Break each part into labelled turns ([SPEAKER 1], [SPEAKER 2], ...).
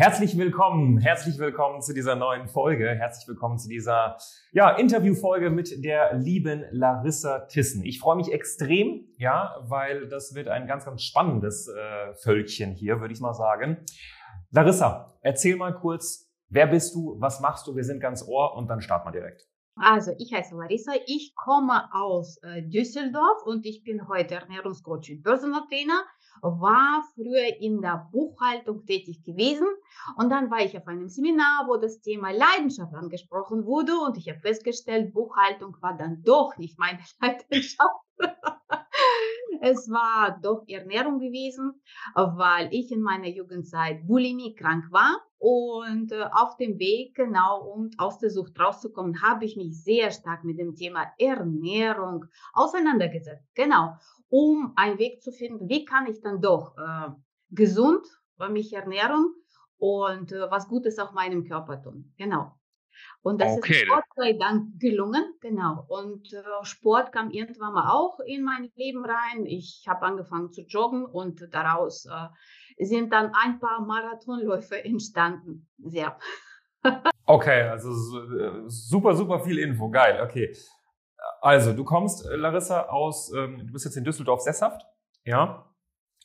[SPEAKER 1] Herzlich willkommen, herzlich willkommen zu dieser neuen Folge. Herzlich willkommen zu dieser ja, Interviewfolge mit der lieben Larissa Tissen. Ich freue mich extrem, ja, weil das wird ein ganz, ganz spannendes äh, Völkchen hier, würde ich mal sagen. Larissa, erzähl mal kurz, wer bist du, was machst du? Wir sind ganz ohr und dann starten wir direkt.
[SPEAKER 2] Also, ich heiße Larissa, ich komme aus äh, Düsseldorf und ich bin heute Ernährungscoach und Börsentrainer war früher in der Buchhaltung tätig gewesen und dann war ich auf einem Seminar, wo das Thema Leidenschaft angesprochen wurde und ich habe festgestellt, Buchhaltung war dann doch nicht meine Leidenschaft. es war doch Ernährung gewesen, weil ich in meiner Jugendzeit Bulimie krank war und äh, auf dem Weg, genau um aus der Sucht rauszukommen, habe ich mich sehr stark mit dem Thema Ernährung auseinandergesetzt. Genau um einen Weg zu finden, wie kann ich dann doch äh, gesund mich ernähren und äh, was Gutes auf meinem Körper tun. Genau. Und das okay. ist Gott sei Dank gelungen, genau. Und äh, Sport kam irgendwann mal auch in mein Leben rein. Ich habe angefangen zu joggen und daraus äh, sind dann ein paar Marathonläufe entstanden. Sehr.
[SPEAKER 1] okay, also äh, super, super viel Info. Geil, okay. Also, du kommst, äh, Larissa, aus, ähm, du bist jetzt in Düsseldorf sesshaft, ja,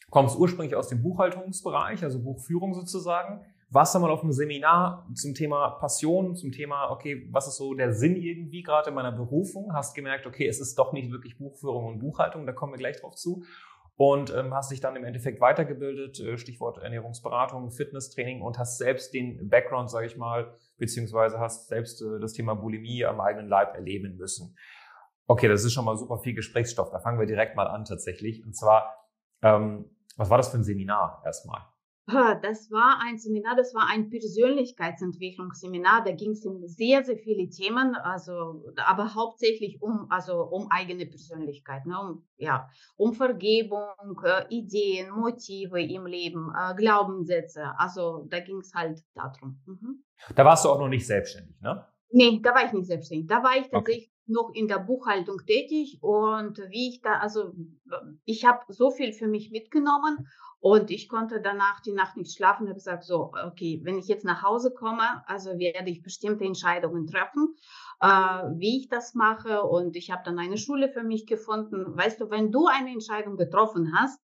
[SPEAKER 1] kommst ursprünglich aus dem Buchhaltungsbereich, also Buchführung sozusagen, warst dann mal auf einem Seminar zum Thema Passion, zum Thema, okay, was ist so der Sinn irgendwie gerade in meiner Berufung, hast gemerkt, okay, es ist doch nicht wirklich Buchführung und Buchhaltung, da kommen wir gleich drauf zu und ähm, hast dich dann im Endeffekt weitergebildet, äh, Stichwort Ernährungsberatung, Fitnesstraining und hast selbst den Background, sage ich mal, beziehungsweise hast selbst äh, das Thema Bulimie am eigenen Leib erleben müssen. Okay, das ist schon mal super viel Gesprächsstoff. Da fangen wir direkt mal an tatsächlich. Und zwar, ähm, was war das für ein Seminar erstmal?
[SPEAKER 2] Das war ein Seminar, das war ein Persönlichkeitsentwicklungsseminar. Da ging es um sehr, sehr viele Themen, also aber hauptsächlich um also um eigene Persönlichkeit, ne? um, ja, um Vergebung, äh, Ideen, Motive im Leben, äh, Glaubenssätze. Also da ging es halt darum.
[SPEAKER 1] Mhm. Da warst du auch noch nicht selbstständig, ne?
[SPEAKER 2] Nee, da war ich nicht selbstständig. Da war ich tatsächlich noch in der Buchhaltung tätig und wie ich da, also ich habe so viel für mich mitgenommen und ich konnte danach die Nacht nicht schlafen und habe gesagt, so, okay, wenn ich jetzt nach Hause komme, also werde ich bestimmte Entscheidungen treffen, äh, wie ich das mache und ich habe dann eine Schule für mich gefunden. Weißt du, wenn du eine Entscheidung getroffen hast,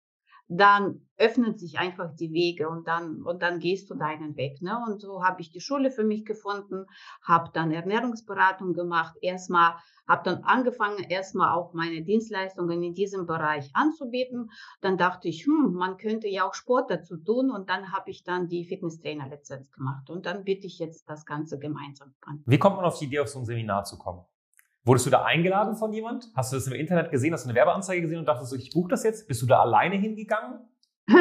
[SPEAKER 2] dann öffnen sich einfach die Wege und dann und dann gehst du deinen Weg. Ne? Und so habe ich die Schule für mich gefunden, habe dann Ernährungsberatung gemacht. Erstmal habe dann angefangen, erstmal auch meine Dienstleistungen in diesem Bereich anzubieten. Dann dachte ich, hm, man könnte ja auch Sport dazu tun. Und dann habe ich dann die Fitnesstrainer-Lizenz gemacht. Und dann biete ich jetzt das Ganze gemeinsam an.
[SPEAKER 1] Wie kommt man auf die Idee, auf so ein Seminar zu kommen? Wurdest du da eingeladen von jemand? Hast du das im Internet gesehen? Hast du eine Werbeanzeige gesehen und dachtest, ich buche das jetzt? Bist du da alleine hingegangen?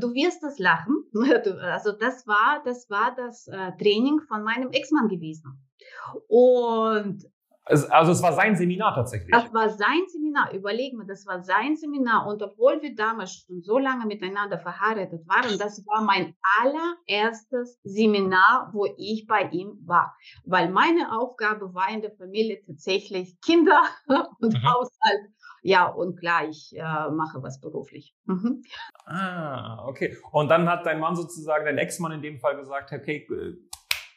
[SPEAKER 2] Du wirst das lachen. Also das war das war das äh, Training von meinem Ex-Mann gewesen. Und
[SPEAKER 1] also es war sein Seminar tatsächlich.
[SPEAKER 2] Das war sein Seminar. Überleg mal, das war sein Seminar. Und obwohl wir damals schon so lange miteinander verheiratet waren, das war mein allererstes Seminar, wo ich bei ihm war. Weil meine Aufgabe war in der Familie tatsächlich Kinder und mhm. Haushalt. Ja, und klar, ich äh, mache was beruflich. Mhm.
[SPEAKER 1] Ah, okay. Und dann hat dein Mann sozusagen, dein Ex-Mann in dem Fall gesagt, okay,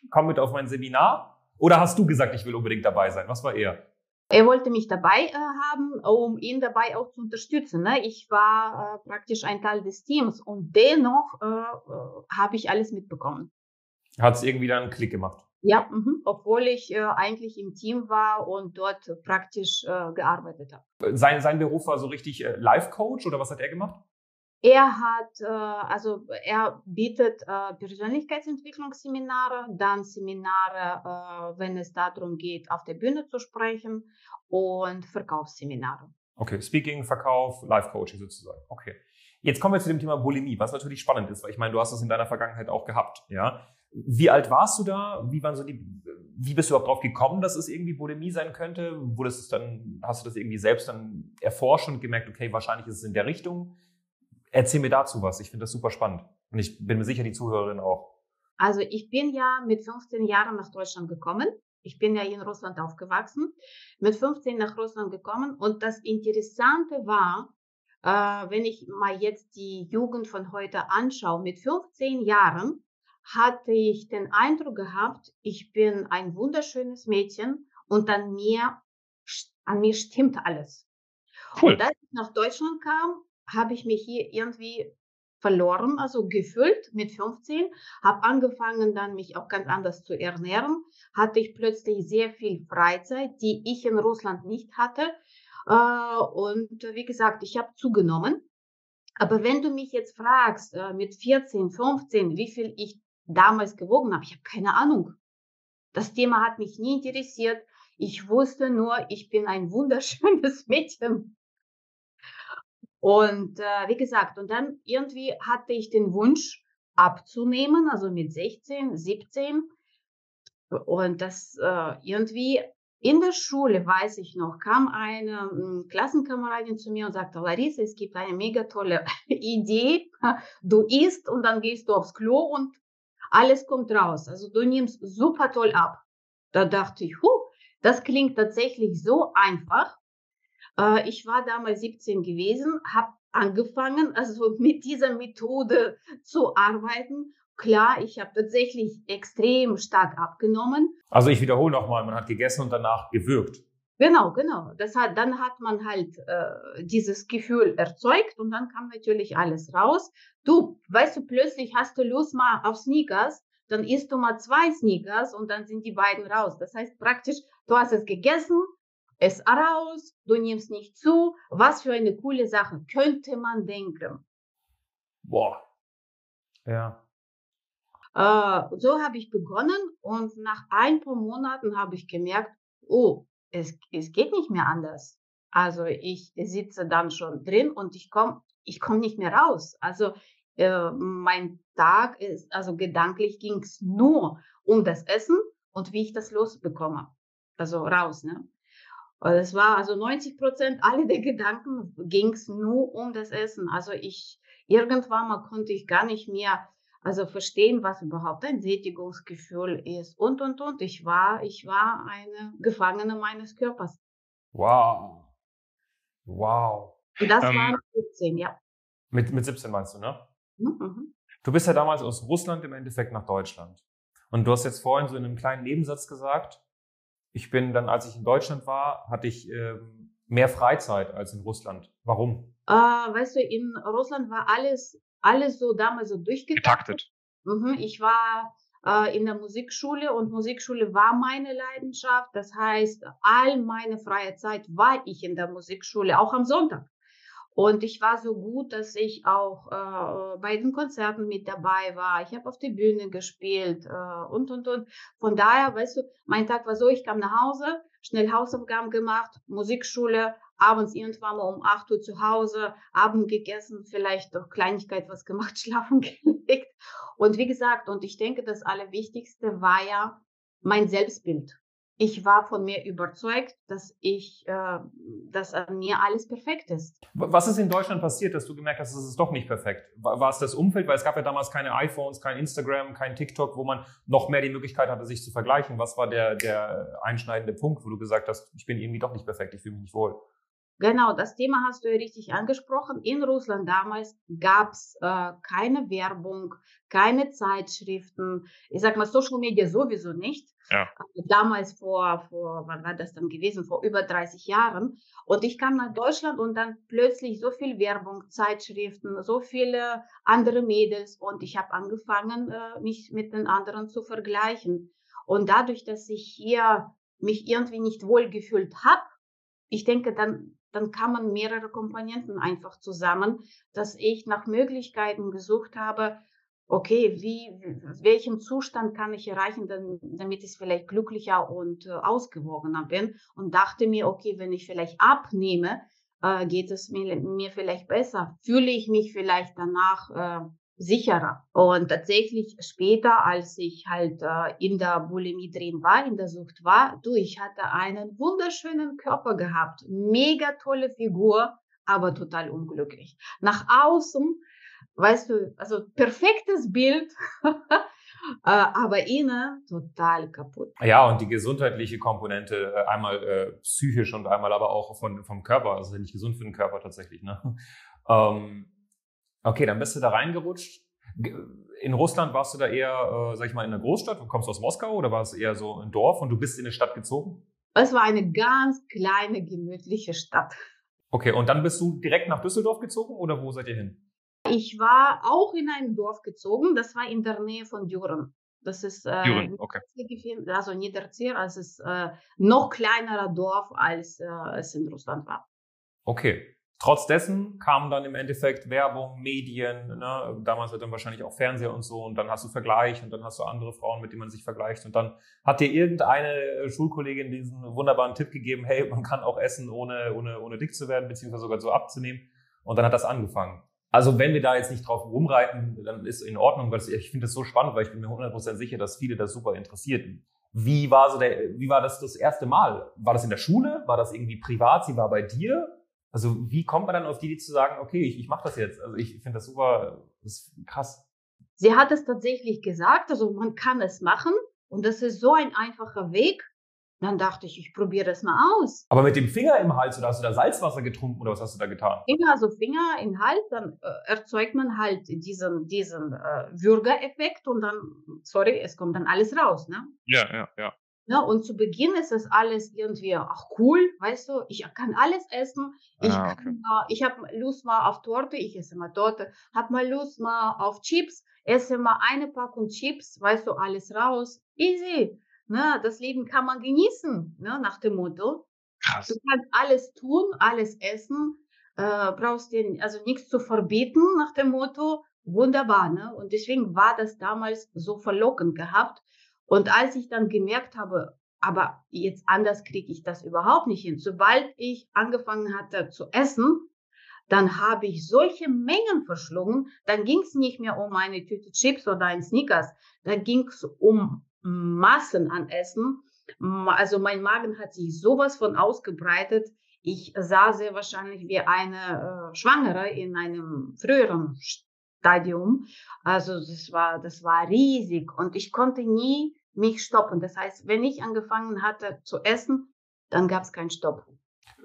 [SPEAKER 1] komm mit auf mein Seminar. Oder hast du gesagt, ich will unbedingt dabei sein? Was war er?
[SPEAKER 2] Er wollte mich dabei äh, haben, um ihn dabei auch zu unterstützen. Ne? Ich war äh, praktisch ein Teil des Teams und dennoch äh, äh habe ich alles mitbekommen.
[SPEAKER 1] Hat es irgendwie dann einen Klick gemacht?
[SPEAKER 2] Ja, mh, obwohl ich äh, eigentlich im Team war und dort praktisch äh, gearbeitet habe.
[SPEAKER 1] Sein, sein Beruf war so richtig Life-Coach oder was hat er gemacht?
[SPEAKER 2] Er hat, äh, also er bietet äh, Persönlichkeitsentwicklungsseminare, dann Seminare, äh, wenn es darum geht, auf der Bühne zu sprechen und Verkaufsseminare.
[SPEAKER 1] Okay, Speaking, Verkauf, Life Coaching sozusagen. Okay. Jetzt kommen wir zu dem Thema Bulimie, was natürlich spannend ist, weil ich meine, du hast das in deiner Vergangenheit auch gehabt, ja. Wie alt warst du da? Wie waren so die wie bist du überhaupt drauf gekommen, dass es irgendwie Bulimie sein könnte? Wurdest es dann, hast du das irgendwie selbst dann erforscht und gemerkt, okay, wahrscheinlich ist es in der Richtung? Erzähl mir dazu was. Ich finde das super spannend. Und ich bin mir sicher, die Zuhörerin auch.
[SPEAKER 2] Also ich bin ja mit 15 Jahren nach Deutschland gekommen. Ich bin ja in Russland aufgewachsen, mit 15 nach Russland gekommen. Und das Interessante war, äh, wenn ich mal jetzt die Jugend von heute anschaue, mit 15 Jahren hatte ich den Eindruck gehabt, ich bin ein wunderschönes Mädchen und an mir, an mir stimmt alles. Cool. Und als ich nach Deutschland kam, habe ich mich hier irgendwie verloren, also gefühlt mit 15, habe angefangen dann mich auch ganz anders zu ernähren, hatte ich plötzlich sehr viel Freizeit, die ich in Russland nicht hatte. Äh, und wie gesagt, ich habe zugenommen. Aber wenn du mich jetzt fragst, äh, mit 14, 15, wie viel ich damals gewogen habe. Ich habe keine Ahnung. Das Thema hat mich nie interessiert. Ich wusste nur, ich bin ein wunderschönes Mädchen. Und äh, wie gesagt, und dann irgendwie hatte ich den Wunsch abzunehmen, also mit 16, 17. Und das äh, irgendwie in der Schule, weiß ich noch, kam eine äh, Klassenkameradin zu mir und sagte, Larissa, es gibt eine mega tolle Idee. Du isst und dann gehst du aufs Klo und alles kommt raus. Also du nimmst super toll ab. Da dachte ich, huh, das klingt tatsächlich so einfach. Äh, ich war damals 17 gewesen, habe angefangen, also mit dieser Methode zu arbeiten. Klar, ich habe tatsächlich extrem stark abgenommen.
[SPEAKER 1] Also ich wiederhole nochmal, man hat gegessen und danach gewürgt.
[SPEAKER 2] Genau, genau. Das hat, dann hat man halt äh, dieses Gefühl erzeugt und dann kam natürlich alles raus. Du, weißt du, plötzlich hast du Lust mal auf Sneakers, dann isst du mal zwei Sneakers und dann sind die beiden raus. Das heißt praktisch, du hast es gegessen, es raus, du nimmst nicht zu. Was für eine coole Sache, könnte man denken.
[SPEAKER 1] Boah. Ja.
[SPEAKER 2] Äh, so habe ich begonnen und nach ein paar Monaten habe ich gemerkt, oh, es, es geht nicht mehr anders. Also ich sitze dann schon drin und ich komme ich komm nicht mehr raus. Also äh, mein Tag ist, also gedanklich ging es nur um das Essen und wie ich das losbekomme. Also raus, ne? Es war also 90 Prozent alle der Gedanken ging es nur um das Essen. Also ich irgendwann mal konnte ich gar nicht mehr also verstehen, was überhaupt ein Sättigungsgefühl ist und und und. Ich war, ich war eine Gefangene meines Körpers.
[SPEAKER 1] Wow. Wow.
[SPEAKER 2] Und das ähm, war mit 17, ja.
[SPEAKER 1] Mit, mit 17 meinst du, ne? Mhm, mhm. Du bist ja damals aus Russland im Endeffekt nach Deutschland. Und du hast jetzt vorhin so in einem kleinen Nebensatz gesagt, ich bin dann, als ich in Deutschland war, hatte ich ähm, mehr Freizeit als in Russland. Warum?
[SPEAKER 2] Äh, weißt du, in Russland war alles alles so damals so durchgetaktet. Mhm, ich war äh, in der Musikschule und Musikschule war meine Leidenschaft. Das heißt, all meine freie Zeit war ich in der Musikschule, auch am Sonntag. Und ich war so gut, dass ich auch äh, bei den Konzerten mit dabei war. Ich habe auf der Bühne gespielt äh, und, und, und. Von daher, weißt du, mein Tag war so, ich kam nach Hause, schnell Hausaufgaben gemacht, Musikschule, abends irgendwann mal um 8 Uhr zu Hause, Abend gegessen, vielleicht doch Kleinigkeit was gemacht, schlafen gelegt. Und wie gesagt, und ich denke, das Allerwichtigste war ja mein Selbstbild. Ich war von mir überzeugt, dass ich, äh, dass an mir alles perfekt ist.
[SPEAKER 1] Was ist in Deutschland passiert, dass du gemerkt hast, es ist doch nicht perfekt? War, es das Umfeld? Weil es gab ja damals keine iPhones, kein Instagram, kein TikTok, wo man noch mehr die Möglichkeit hatte, sich zu vergleichen. Was war der, der einschneidende Punkt, wo du gesagt hast, ich bin irgendwie doch nicht perfekt, ich fühle mich nicht wohl?
[SPEAKER 2] Genau, das Thema hast du ja richtig angesprochen. In Russland damals gab es äh, keine Werbung, keine Zeitschriften. Ich sag mal, Social Media sowieso nicht. Ja. Also damals vor, vor, wann war das dann gewesen? Vor über 30 Jahren. Und ich kam nach Deutschland und dann plötzlich so viel Werbung, Zeitschriften, so viele andere Mädels und ich habe angefangen, äh, mich mit den anderen zu vergleichen. Und dadurch, dass ich hier mich irgendwie nicht wohl gefühlt habe, ich denke, dann dann kamen mehrere Komponenten einfach zusammen, dass ich nach Möglichkeiten gesucht habe, okay, wie, welchen Zustand kann ich erreichen, damit ich vielleicht glücklicher und äh, ausgewogener bin und dachte mir, okay, wenn ich vielleicht abnehme, äh, geht es mir, mir vielleicht besser, fühle ich mich vielleicht danach äh, sicherer. Und tatsächlich später, als ich halt äh, in der Bulimie drin war, in der Sucht war, du, ich hatte einen wunderschönen Körper gehabt, mega tolle Figur, aber total unglücklich. Nach außen, weißt du, also perfektes Bild, äh, aber innen total kaputt.
[SPEAKER 1] Ja, und die gesundheitliche Komponente, äh, einmal äh, psychisch und einmal aber auch von, vom Körper, also nicht gesund für den Körper tatsächlich. Ne? Ähm, Okay, dann bist du da reingerutscht. In Russland warst du da eher, äh, sag ich mal, in einer Großstadt? Du kommst aus Moskau oder war es eher so ein Dorf und du bist in eine Stadt gezogen?
[SPEAKER 2] Es war eine ganz kleine, gemütliche Stadt.
[SPEAKER 1] Okay, und dann bist du direkt nach Düsseldorf gezogen oder wo seid ihr hin?
[SPEAKER 2] Ich war auch in ein Dorf gezogen, das war in der Nähe von Düren. Das ist äh,
[SPEAKER 1] Düren, okay.
[SPEAKER 2] also Niederzier, also es ist äh, noch kleinerer Dorf, als äh, es in Russland war.
[SPEAKER 1] Okay, Trotz dessen kamen dann im Endeffekt Werbung, Medien, ne? damals hat dann wahrscheinlich auch Fernseher und so und dann hast du Vergleich und dann hast du andere Frauen, mit denen man sich vergleicht und dann hat dir irgendeine Schulkollegin diesen wunderbaren Tipp gegeben, hey, man kann auch essen, ohne, ohne, ohne dick zu werden, beziehungsweise sogar so abzunehmen und dann hat das angefangen. Also wenn wir da jetzt nicht drauf rumreiten, dann ist in Ordnung, weil ich finde das so spannend, weil ich bin mir 100% sicher, dass viele das super interessiert. Wie war so der, wie war das das erste Mal? War das in der Schule? War das irgendwie privat? Sie war bei dir? Also wie kommt man dann auf die Idee zu sagen, okay, ich, ich mache das jetzt? Also ich finde das super, das ist krass.
[SPEAKER 2] Sie hat es tatsächlich gesagt, also man kann es machen und das ist so ein einfacher Weg. Dann dachte ich, ich probiere das mal aus.
[SPEAKER 1] Aber mit dem Finger im Hals oder hast du da Salzwasser getrunken oder was hast du da getan?
[SPEAKER 2] Finger, also Finger im Hals, dann äh, erzeugt man halt diesen, diesen äh, Würgeeffekt und dann, sorry, es kommt dann alles raus, ne?
[SPEAKER 1] Ja, ja, ja.
[SPEAKER 2] Ne, und zu Beginn ist das alles irgendwie, ach cool, weißt du, ich kann alles essen. Ich,
[SPEAKER 1] ah, okay.
[SPEAKER 2] ich habe Lust mal auf Torte, ich esse mal Torte, habe mal Lust mal auf Chips, esse mal eine Packung Chips, weißt du, alles raus. Easy. Ne, das Leben kann man genießen, ne, nach dem Motto.
[SPEAKER 1] Krass.
[SPEAKER 2] Du kannst alles tun, alles essen, äh, brauchst dir also nichts zu verbieten nach dem Motto. Wunderbar, ne? Und deswegen war das damals so verlockend gehabt. Und als ich dann gemerkt habe, aber jetzt anders kriege ich das überhaupt nicht hin. Sobald ich angefangen hatte zu essen, dann habe ich solche Mengen verschlungen, dann ging es nicht mehr um eine Tüte Chips oder ein Snickers, dann ging es um Massen an Essen. Also mein Magen hat sich sowas von ausgebreitet. Ich sah sehr wahrscheinlich wie eine äh, Schwangere in einem früheren Stadium. Also das war, das war riesig und ich konnte nie mich stoppen. Das heißt, wenn ich angefangen hatte zu essen, dann gab es keinen Stopp.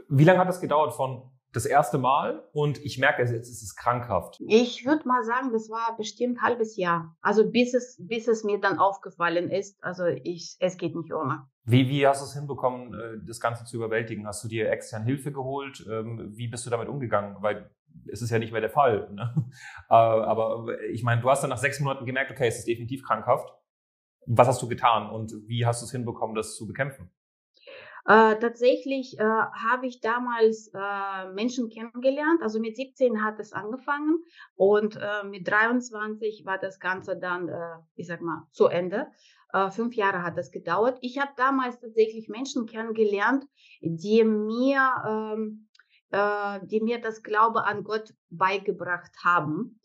[SPEAKER 1] Wie lange hat das gedauert von das erste Mal und ich merke, jetzt ist es krankhaft?
[SPEAKER 2] Ich würde mal sagen, das war bestimmt ein halbes Jahr. Also bis es, bis es mir dann aufgefallen ist, also ich, es geht nicht ohne.
[SPEAKER 1] Wie, wie hast du es hinbekommen, äh, das Ganze zu überwältigen? Hast du dir extern Hilfe geholt? Ähm, wie bist du damit umgegangen? Weil es ist ja nicht mehr der Fall. Ne? Äh, aber ich meine, du hast dann nach sechs Monaten gemerkt, okay, es ist definitiv krankhaft. Was hast du getan und wie hast du es hinbekommen, das zu bekämpfen?
[SPEAKER 2] Äh, tatsächlich äh, habe ich damals äh, Menschen kennengelernt. Also mit 17 hat es angefangen und äh, mit 23 war das Ganze dann, äh, ich sag mal, zu Ende. Fünf Jahre hat das gedauert. Ich habe damals tatsächlich Menschen kennengelernt, die mir, ähm, die mir das Glaube an Gott beigebracht haben.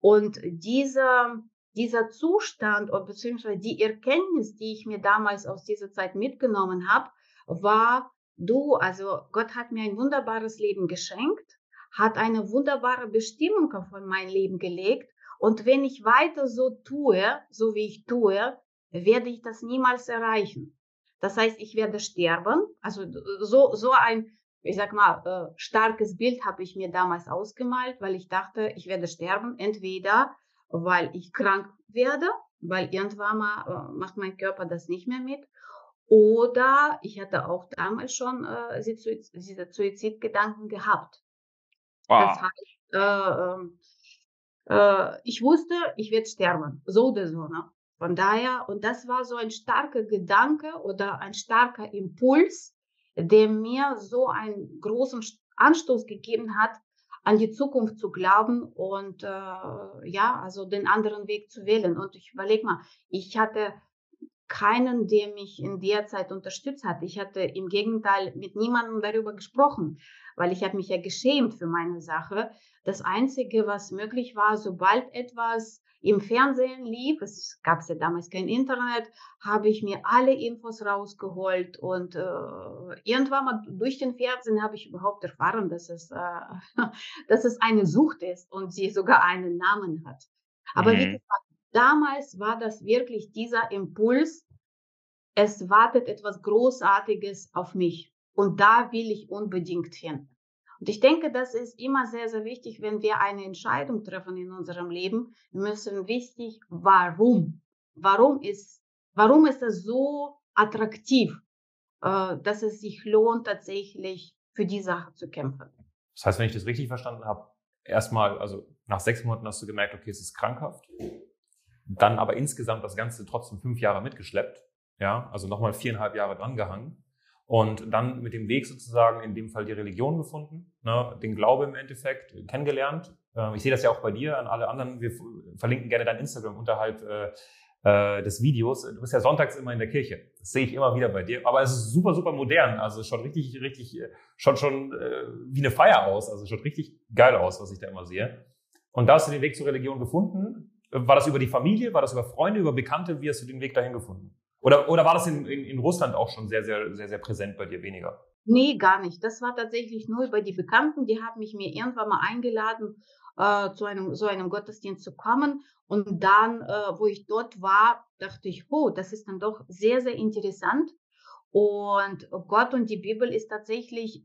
[SPEAKER 2] Und diese dieser Zustand oder beziehungsweise die Erkenntnis, die ich mir damals aus dieser Zeit mitgenommen habe, war, du, also Gott hat mir ein wunderbares Leben geschenkt, hat eine wunderbare Bestimmung auf mein Leben gelegt und wenn ich weiter so tue, so wie ich tue, werde ich das niemals erreichen. Das heißt, ich werde sterben. Also so, so ein, ich sag mal, äh, starkes Bild habe ich mir damals ausgemalt, weil ich dachte, ich werde sterben. Entweder weil ich krank werde, weil irgendwann mal äh, macht mein Körper das nicht mehr mit. Oder ich hatte auch damals schon äh, diese Suizidgedanken gehabt. Wow. Das heißt, äh, ähm, äh, ich wusste, ich werde sterben, so oder so. Ne? Von daher, und das war so ein starker Gedanke oder ein starker Impuls, der mir so einen großen Anstoß gegeben hat, an die Zukunft zu glauben und äh, ja, also den anderen Weg zu wählen. Und ich überlege mal, ich hatte keinen, der mich in der Zeit unterstützt hat. Ich hatte im Gegenteil mit niemandem darüber gesprochen, weil ich habe mich ja geschämt für meine Sache. Das Einzige, was möglich war, sobald etwas im Fernsehen lief, es gab ja damals kein Internet, habe ich mir alle Infos rausgeholt und äh, irgendwann mal durch den Fernsehen habe ich überhaupt erfahren, dass es, äh, dass es eine Sucht ist und sie sogar einen Namen hat. Aber mhm. wie gesagt, damals war das wirklich dieser Impuls, es wartet etwas Großartiges auf mich und da will ich unbedingt hin. Und ich denke, das ist immer sehr, sehr wichtig, wenn wir eine Entscheidung treffen in unserem Leben. Wir müssen wichtig, warum? Warum ist, warum ist das so attraktiv, äh, dass es sich lohnt, tatsächlich für die Sache zu kämpfen?
[SPEAKER 1] Das heißt, wenn ich das richtig verstanden habe, erstmal, also nach sechs Monaten hast du gemerkt, okay, es ist krankhaft. Dann aber insgesamt das Ganze trotzdem fünf Jahre mitgeschleppt. Ja, also nochmal viereinhalb Jahre drangehangen und dann mit dem Weg sozusagen in dem Fall die Religion gefunden, ne, den Glaube im Endeffekt kennengelernt. Äh, ich sehe das ja auch bei dir, an alle anderen. Wir verlinken gerne dein Instagram unterhalb äh, äh, des Videos. Du bist ja sonntags immer in der Kirche. Das sehe ich immer wieder bei dir. Aber es ist super, super modern. Also schon richtig, richtig, äh, schon schon äh, wie eine Feier aus. Also schon richtig geil aus, was ich da immer sehe. Und da hast du den Weg zur Religion gefunden. War das über die Familie? War das über Freunde, über Bekannte? Wie hast du den Weg dahin gefunden? Oder, oder war das in, in, in Russland auch schon sehr, sehr, sehr, sehr präsent bei dir weniger?
[SPEAKER 2] Nee, gar nicht. Das war tatsächlich nur über die Bekannten. Die haben mich mir irgendwann mal eingeladen, äh, zu einem, so einem Gottesdienst zu kommen. Und dann, äh, wo ich dort war, dachte ich, oh, das ist dann doch sehr, sehr interessant. Und Gott und die Bibel ist tatsächlich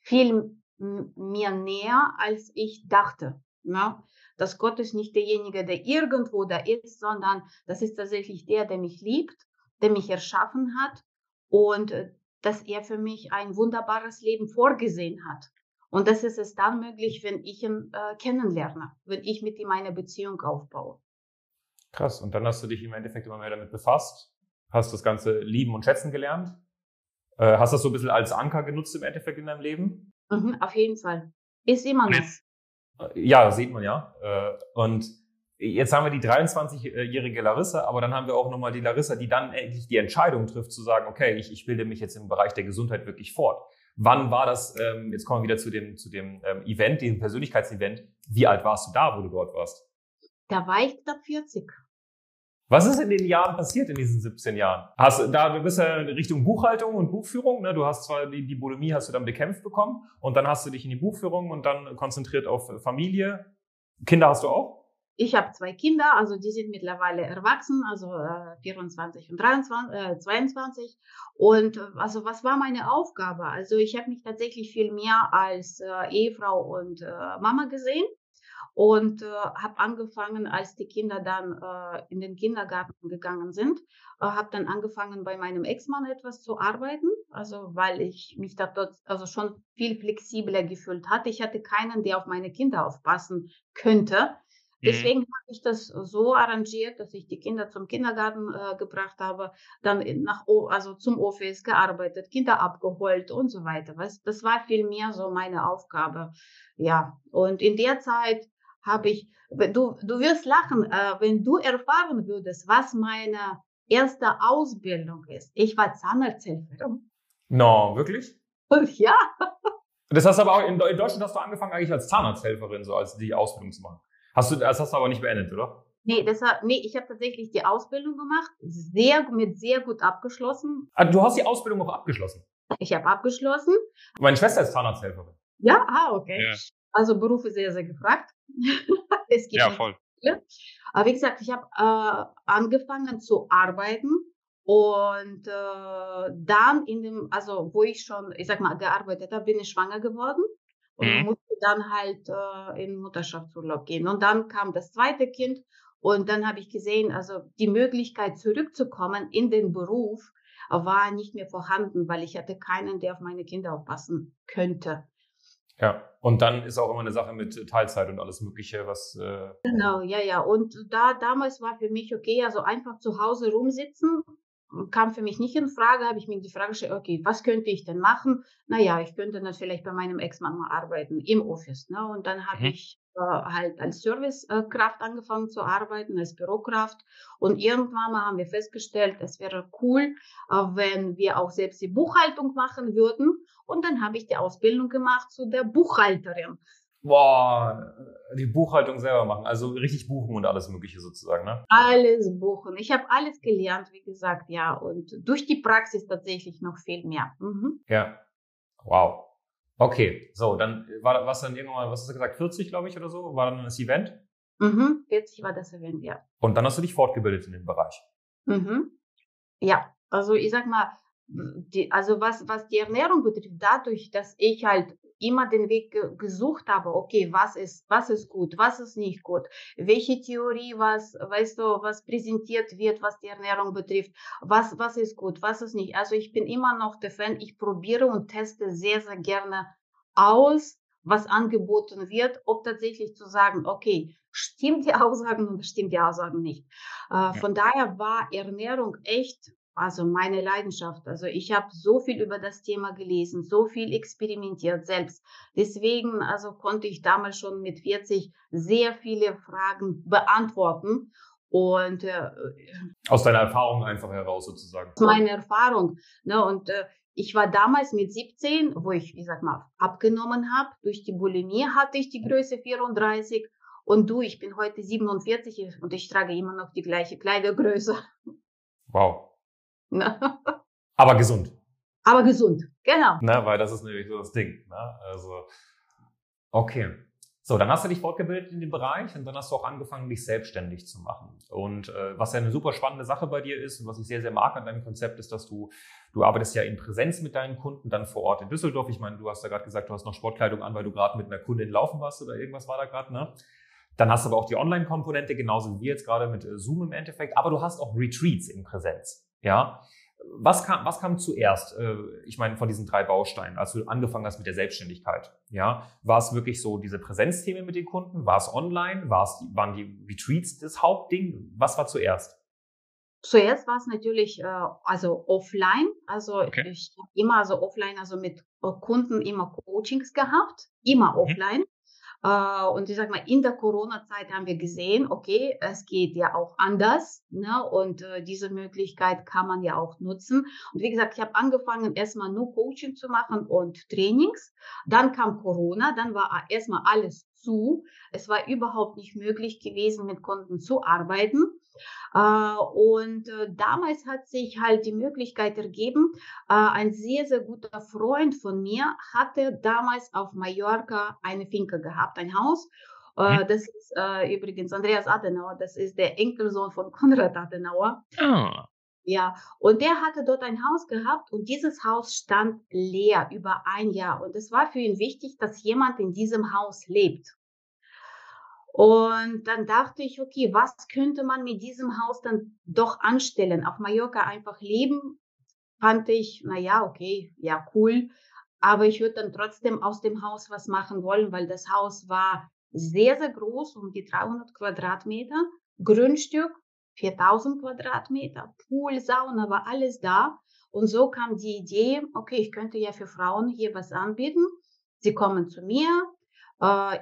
[SPEAKER 2] viel mir näher, als ich dachte. Ne? Dass Gott ist nicht derjenige, der irgendwo da ist, sondern das ist tatsächlich der, der mich liebt der mich erschaffen hat und äh, dass er für mich ein wunderbares Leben vorgesehen hat. Und das ist es dann möglich, wenn ich ihn äh, kennenlerne, wenn ich mit ihm eine Beziehung aufbaue.
[SPEAKER 1] Krass. Und dann hast du dich im Endeffekt immer mehr damit befasst, hast das Ganze lieben und schätzen gelernt, äh, hast das so ein bisschen als Anker genutzt im Endeffekt in deinem Leben?
[SPEAKER 2] Mhm, auf jeden Fall. Ist immer noch.
[SPEAKER 1] Ja, sieht man ja. Äh, und Jetzt haben wir die 23-jährige Larissa, aber dann haben wir auch nochmal die Larissa, die dann endlich die Entscheidung trifft, zu sagen, okay, ich, ich bilde mich jetzt im Bereich der Gesundheit wirklich fort. Wann war das, ähm, jetzt kommen wir wieder zu dem, zu dem ähm, Event, dem Persönlichkeitsevent. Wie alt warst du da, wo du dort warst?
[SPEAKER 2] Da war ich knapp 40.
[SPEAKER 1] Was ist in den Jahren passiert, in diesen 17 Jahren? Hast, da, du bist ja in Richtung Buchhaltung und Buchführung. Ne? Du hast zwar die, die Bulimie hast du dann bekämpft bekommen und dann hast du dich in die Buchführung und dann konzentriert auf Familie. Kinder hast du auch?
[SPEAKER 2] Ich habe zwei Kinder, also die sind mittlerweile erwachsen, also äh, 24 und 23, äh, 22. Und äh, also was war meine Aufgabe? Also ich habe mich tatsächlich viel mehr als äh, Ehefrau und äh, Mama gesehen und äh, habe angefangen, als die Kinder dann äh, in den Kindergarten gegangen sind, äh, habe dann angefangen bei meinem Ex-Mann etwas zu arbeiten, also weil ich mich da dort also schon viel flexibler gefühlt hatte. Ich hatte keinen, der auf meine Kinder aufpassen könnte. Mhm. Deswegen habe ich das so arrangiert, dass ich die Kinder zum Kindergarten äh, gebracht habe, dann nach, also zum Office gearbeitet, Kinder abgeholt und so weiter. Weißt? Das war viel mehr so meine Aufgabe. Ja, und in der Zeit habe ich, du, du wirst lachen, äh, wenn du erfahren würdest, was meine erste Ausbildung ist. Ich war Zahnarzthelferin.
[SPEAKER 1] No, wirklich?
[SPEAKER 2] Und ja.
[SPEAKER 1] Das hast aber auch in, in Deutschland hast du angefangen eigentlich als Zahnarzthelferin, so als die Ausbildung zu machen. Hast du, das hast du aber nicht beendet, oder?
[SPEAKER 2] Nee, deshalb, nee ich habe tatsächlich die Ausbildung gemacht, sehr, mit sehr gut abgeschlossen.
[SPEAKER 1] Ah, du hast die Ausbildung auch abgeschlossen?
[SPEAKER 2] Ich habe abgeschlossen.
[SPEAKER 1] Meine Schwester ist Zahnarzthelferin.
[SPEAKER 2] Ja, ah, okay. Ja. Also Berufe sehr, sehr gefragt.
[SPEAKER 1] es gibt ja, voll. Viele.
[SPEAKER 2] Aber wie gesagt, ich habe äh, angefangen zu arbeiten und äh, dann in dem, also wo ich schon, ich sag mal, gearbeitet habe, bin ich schwanger geworden und mhm. musste dann halt äh, in Mutterschaftsurlaub gehen. Und dann kam das zweite Kind und dann habe ich gesehen, also die Möglichkeit zurückzukommen in den Beruf war nicht mehr vorhanden, weil ich hatte keinen, der auf meine Kinder aufpassen könnte.
[SPEAKER 1] Ja, und dann ist auch immer eine Sache mit Teilzeit und alles Mögliche, was.
[SPEAKER 2] Äh genau, ja, ja. Und da damals war für mich okay, also einfach zu Hause rumsitzen kam für mich nicht in Frage, habe ich mir die Frage gestellt, okay, was könnte ich denn machen? Naja, ich könnte dann vielleicht bei meinem Ex-Mann mal arbeiten im Office. Ne? Und dann habe mhm. ich äh, halt als Servicekraft angefangen zu arbeiten, als Bürokraft. Und irgendwann mal haben wir festgestellt, es wäre cool, äh, wenn wir auch selbst die Buchhaltung machen würden. Und dann habe ich die Ausbildung gemacht zu der Buchhalterin.
[SPEAKER 1] Boah, die Buchhaltung selber machen, also richtig buchen und alles Mögliche sozusagen, ne?
[SPEAKER 2] Alles buchen. Ich habe alles gelernt, wie gesagt, ja. Und durch die Praxis tatsächlich noch viel mehr. Mhm.
[SPEAKER 1] Ja. Wow. Okay, so, dann war was dann irgendwann, was hast du gesagt, 40, glaube ich, oder so? War dann das Event?
[SPEAKER 2] Mhm, 40 war das Event, ja.
[SPEAKER 1] Und dann hast du dich fortgebildet in dem Bereich.
[SPEAKER 2] Mhm. Ja, also ich sag mal, die, also was, was die Ernährung betrifft, dadurch, dass ich halt immer den Weg ge gesucht habe, okay, was ist, was ist gut, was ist nicht gut, welche Theorie, was, weißt du, was präsentiert wird, was die Ernährung betrifft, was, was ist gut, was ist nicht. Also ich bin immer noch der Fan, ich probiere und teste sehr, sehr gerne aus, was angeboten wird, ob tatsächlich zu sagen, okay, stimmt die Aussagen oder stimmt die Aussagen nicht. Äh, von daher war Ernährung echt also meine Leidenschaft. Also ich habe so viel über das Thema gelesen, so viel experimentiert selbst. Deswegen also konnte ich damals schon mit 40 sehr viele Fragen beantworten. Und äh,
[SPEAKER 1] aus deiner Erfahrung einfach heraus sozusagen.
[SPEAKER 2] Aus meiner Erfahrung. Ne, und äh, ich war damals mit 17, wo ich, ich sag mal, abgenommen habe. Durch die Bulimie hatte ich die Größe 34. Und du, ich bin heute 47 und ich trage immer noch die gleiche Kleidergröße.
[SPEAKER 1] Wow. Ne? Aber gesund.
[SPEAKER 2] Aber gesund, genau.
[SPEAKER 1] Ne, weil das ist nämlich so das Ding. Ne? Also, okay. So, dann hast du dich fortgebildet in dem Bereich und dann hast du auch angefangen, dich selbstständig zu machen. Und äh, was ja eine super spannende Sache bei dir ist und was ich sehr, sehr mag an deinem Konzept ist, dass du, du arbeitest ja in Präsenz mit deinen Kunden, dann vor Ort in Düsseldorf. Ich meine, du hast ja gerade gesagt, du hast noch Sportkleidung an, weil du gerade mit einer Kundin laufen warst oder irgendwas war da gerade, ne? Dann hast du aber auch die Online-Komponente, genauso wie wir jetzt gerade mit äh, Zoom im Endeffekt. Aber du hast auch Retreats in Präsenz. Ja, was kam, was kam zuerst? Äh, ich meine, von diesen drei Bausteinen, als du angefangen hast mit der Selbstständigkeit. Ja, war es wirklich so diese Präsenzthemen mit den Kunden? War es online? War es, waren die Retreats das Hauptding? Was war zuerst?
[SPEAKER 2] Zuerst war es natürlich äh, also offline. Also okay. ich habe immer so offline, also mit Kunden immer Coachings gehabt, immer mhm. offline. Äh, und ich sag mal, in der Corona-Zeit haben wir gesehen, okay, es geht ja auch anders. Ne? Und äh, diese Möglichkeit kann man ja auch nutzen. Und wie gesagt, ich habe angefangen, erstmal nur Coaching zu machen und Trainings. Dann kam Corona, dann war erstmal alles zu. Es war überhaupt nicht möglich gewesen, mit Kunden zu arbeiten. Äh, und äh, damals hat sich halt die Möglichkeit ergeben, äh, ein sehr, sehr guter Freund von mir hatte damals auf Mallorca eine Finke gehabt, ein Haus. Mhm. Das ist übrigens Andreas Adenauer, das ist der Enkelsohn von Konrad Adenauer. Oh. Ja, und der hatte dort ein Haus gehabt und dieses Haus stand leer über ein Jahr. Und es war für ihn wichtig, dass jemand in diesem Haus lebt. Und dann dachte ich, okay, was könnte man mit diesem Haus dann doch anstellen? Auf Mallorca einfach leben, fand ich, na ja, okay, ja, cool. Aber ich würde dann trotzdem aus dem Haus was machen wollen, weil das Haus war sehr, sehr groß, um die 300 Quadratmeter. Grundstück, 4000 Quadratmeter, Pool, Sauna, war alles da. Und so kam die Idee, okay, ich könnte ja für Frauen hier was anbieten. Sie kommen zu mir,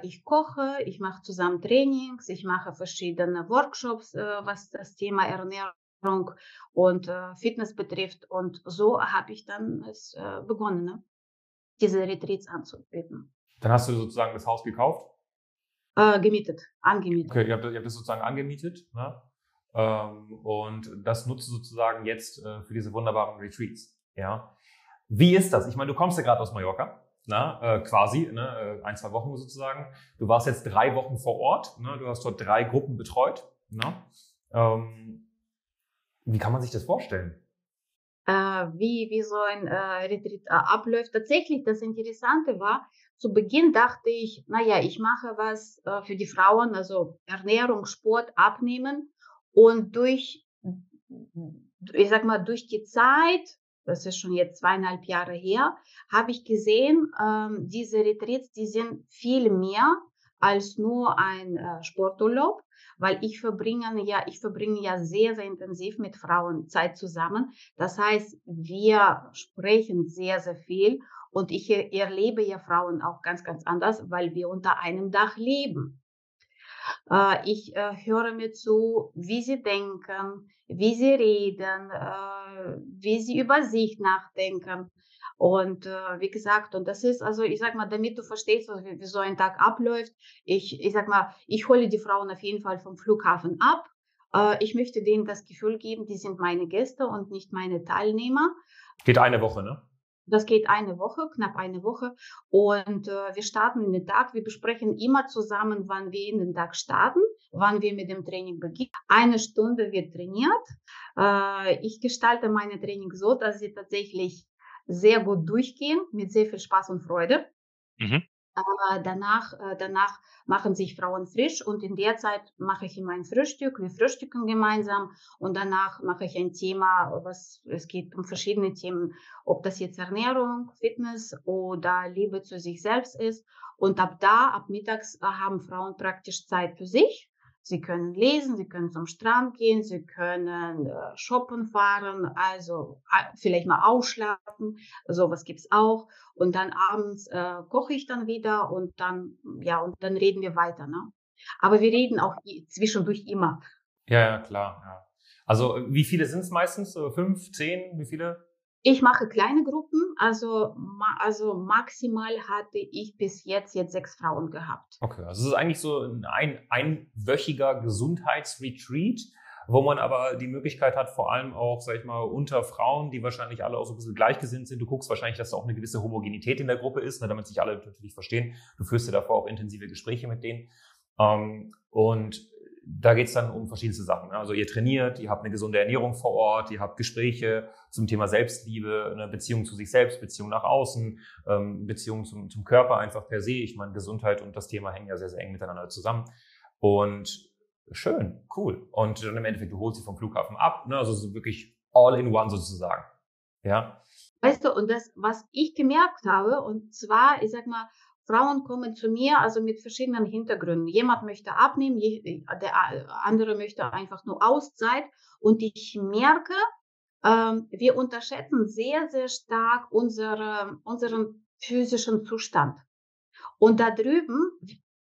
[SPEAKER 2] ich koche, ich mache zusammen Trainings, ich mache verschiedene Workshops, äh, was das Thema Ernährung und äh, Fitness betrifft. Und so habe ich dann es begonnen, ne? diese Retreats anzubieten.
[SPEAKER 1] Dann hast du sozusagen das Haus gekauft?
[SPEAKER 2] Äh, gemietet, angemietet.
[SPEAKER 1] Okay, ihr habt, ihr habt das sozusagen angemietet. Ne? Ähm, und das nutzt du sozusagen jetzt äh, für diese wunderbaren Retreats. Ja. Wie ist das? Ich meine, du kommst ja gerade aus Mallorca na, äh, quasi, ne, äh, ein, zwei Wochen sozusagen. Du warst jetzt drei Wochen vor Ort, ne, du hast dort drei Gruppen betreut. Ne? Ähm, wie kann man sich das vorstellen?
[SPEAKER 2] Äh, wie, wie so ein äh, Retreat äh, abläuft. Tatsächlich, das Interessante war, zu Beginn dachte ich, naja, ich mache was äh, für die Frauen, also Ernährung, Sport, Abnehmen. Und durch, ich sag mal, durch die Zeit, das ist schon jetzt zweieinhalb Jahre her, habe ich gesehen, ähm, diese Retreats, die sind viel mehr als nur ein äh, Sporturlaub, weil ich verbringe ja, ich verbringe ja sehr, sehr intensiv mit Frauen Zeit zusammen. Das heißt, wir sprechen sehr, sehr viel und ich erlebe ja Frauen auch ganz, ganz anders, weil wir unter einem Dach leben. Äh, ich äh, höre mir zu, wie sie denken, wie sie reden, äh, wie sie über sich nachdenken. Und äh, wie gesagt, und das ist, also ich sag mal, damit du verstehst, wie, wie so ein Tag abläuft, ich, ich sag mal, ich hole die Frauen auf jeden Fall vom Flughafen ab. Äh, ich möchte denen das Gefühl geben, die sind meine Gäste und nicht meine Teilnehmer.
[SPEAKER 1] Geht eine Woche, ne?
[SPEAKER 2] Das geht eine Woche, knapp eine Woche. Und äh, wir starten in den Tag. Wir besprechen immer zusammen, wann wir in den Tag starten, wann wir mit dem Training beginnen. Eine Stunde wird trainiert. Äh, ich gestalte meine Training so, dass sie tatsächlich sehr gut durchgehen, mit sehr viel Spaß und Freude. Mhm. Aber danach, äh, danach machen sich Frauen frisch und in der Zeit mache ich immer ein Frühstück. Wir frühstücken gemeinsam und danach mache ich ein Thema, was es geht um verschiedene Themen, ob das jetzt Ernährung, Fitness oder Liebe zu sich selbst ist. Und ab da, ab mittags, haben Frauen praktisch Zeit für sich Sie können lesen, Sie können zum Strand gehen, Sie können äh, shoppen fahren, also äh, vielleicht mal ausschlafen, sowas gibt's auch. Und dann abends äh, koche ich dann wieder und dann, ja, und dann reden wir weiter. Ne? Aber wir reden auch zwischendurch immer.
[SPEAKER 1] Ja, ja, klar. Ja. Also wie viele sind es meistens? Fünf, zehn, wie viele?
[SPEAKER 2] Ich mache kleine Gruppen, also, also maximal hatte ich bis jetzt jetzt sechs Frauen gehabt.
[SPEAKER 1] Okay, also es ist eigentlich so ein einwöchiger Gesundheitsretreat, wo man aber die Möglichkeit hat, vor allem auch, sag ich mal, unter Frauen, die wahrscheinlich alle auch so ein bisschen gleichgesinnt sind. Du guckst wahrscheinlich, dass da auch eine gewisse Homogenität in der Gruppe ist, ne, damit sich alle natürlich verstehen. Du führst ja davor auch intensive Gespräche mit denen. Ähm, und da geht's dann um verschiedenste Sachen. Also ihr trainiert, ihr habt eine gesunde Ernährung vor Ort, ihr habt Gespräche zum Thema Selbstliebe, eine Beziehung zu sich selbst, Beziehung nach außen, ähm, Beziehung zum, zum Körper einfach per se. Ich meine, Gesundheit und das Thema hängen ja sehr, sehr eng miteinander zusammen. Und schön, cool. Und dann im Endeffekt, du holst sie vom Flughafen ab, ne? also so wirklich all in one sozusagen. Ja.
[SPEAKER 2] Weißt du, und das, was ich gemerkt habe, und zwar, ich sag mal, Frauen kommen zu mir, also mit verschiedenen Hintergründen. Jemand möchte abnehmen, der andere möchte einfach nur Auszeit. Und ich merke, ähm, wir unterschätzen sehr, sehr stark unsere, unseren physischen Zustand. Und da drüben,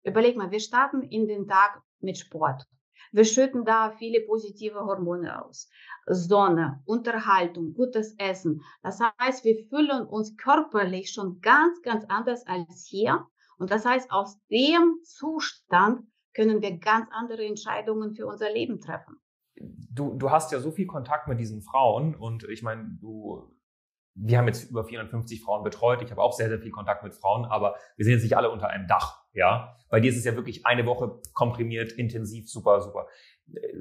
[SPEAKER 2] überleg mal, wir starten in den Tag mit Sport. Wir schütten da viele positive Hormone aus. Sonne, Unterhaltung, gutes Essen. Das heißt, wir fühlen uns körperlich schon ganz, ganz anders als hier. Und das heißt, aus dem Zustand können wir ganz andere Entscheidungen für unser Leben treffen.
[SPEAKER 1] Du, du hast ja so viel Kontakt mit diesen Frauen und ich meine, du wir haben jetzt über 450 Frauen betreut. Ich habe auch sehr, sehr viel Kontakt mit Frauen, aber wir sind jetzt nicht alle unter einem Dach, ja. Bei dir ist es ja wirklich eine Woche komprimiert, intensiv, super, super.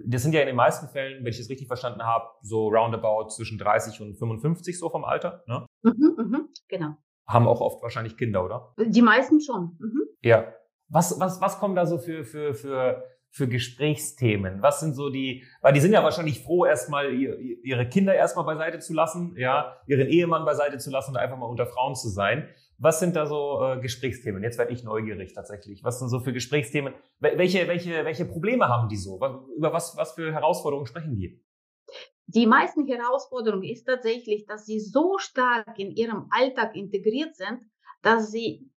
[SPEAKER 1] Das sind ja in den meisten Fällen, wenn ich es richtig verstanden habe, so roundabout zwischen 30 und 55 so vom Alter, ne?
[SPEAKER 2] Mhm, mhm, genau.
[SPEAKER 1] Haben auch oft wahrscheinlich Kinder, oder?
[SPEAKER 2] Die meisten schon. Mhm.
[SPEAKER 1] Ja. Was, was, was kommen da so für, für, für für Gesprächsthemen? Was sind so die, weil die sind ja wahrscheinlich froh, erstmal ihre Kinder erstmal beiseite zu lassen, ja, ihren Ehemann beiseite zu lassen und einfach mal unter Frauen zu sein. Was sind da so äh, Gesprächsthemen? Jetzt werde ich neugierig tatsächlich. Was sind so für Gesprächsthemen? Welche, welche, welche Probleme haben die so? Über was, was für Herausforderungen sprechen die?
[SPEAKER 2] Die meisten Herausforderungen ist tatsächlich, dass sie so stark in ihrem Alltag integriert sind, dass sie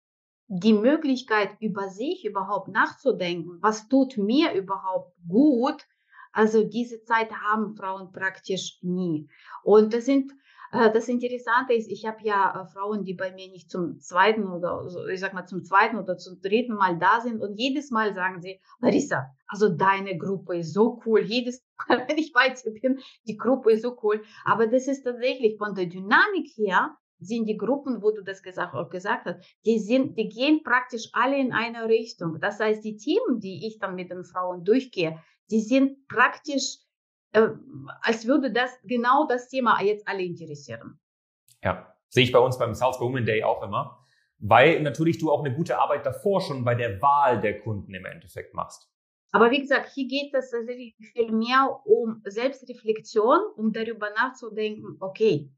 [SPEAKER 2] die Möglichkeit, über sich überhaupt nachzudenken, was tut mir überhaupt gut, also diese Zeit haben Frauen praktisch nie. Und das sind das Interessante ist, ich habe ja äh, Frauen, die bei mir nicht zum zweiten oder ich sag mal zum zweiten oder zum dritten Mal da sind und jedes Mal sagen sie, Larissa, also deine Gruppe ist so cool. Jedes Mal, wenn ich bei dir bin, die Gruppe ist so cool. Aber das ist tatsächlich von der Dynamik her sind die Gruppen, wo du das gesagt, auch gesagt hast, die sind, die gehen praktisch alle in eine Richtung. Das heißt, die Themen, die ich dann mit den Frauen durchgehe, die sind praktisch, äh, als würde das genau das Thema jetzt alle interessieren.
[SPEAKER 1] Ja, sehe ich bei uns beim South Women Day auch immer, weil natürlich du auch eine gute Arbeit davor schon bei der Wahl der Kunden im Endeffekt machst.
[SPEAKER 2] Aber wie gesagt, hier geht es tatsächlich viel mehr um Selbstreflexion, um darüber nachzudenken, okay,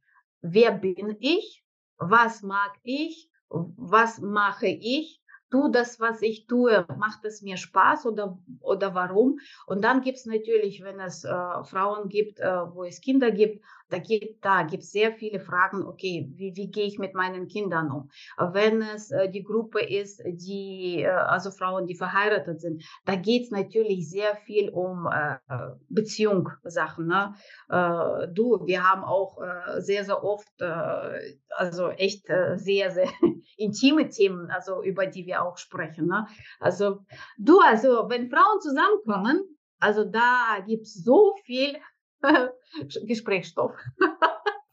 [SPEAKER 2] wer bin ich, was mag ich, was mache ich, tue das, was ich tue, macht es mir Spaß oder, oder warum? Und dann gibt es natürlich, wenn es äh, Frauen gibt, äh, wo es Kinder gibt, da gibt da gibt's sehr viele Fragen, okay, wie, wie gehe ich mit meinen Kindern um? Wenn es äh, die Gruppe ist, die, also Frauen, die verheiratet sind, da geht es natürlich sehr viel um Beziehung Sachen. Ne? Du, wir haben auch sehr, sehr oft, also echt sehr, sehr intime Themen, also über die wir auch sprechen. Ne? Also du, also wenn Frauen zusammenkommen, also da gibt es so viel Gesprächsstoff.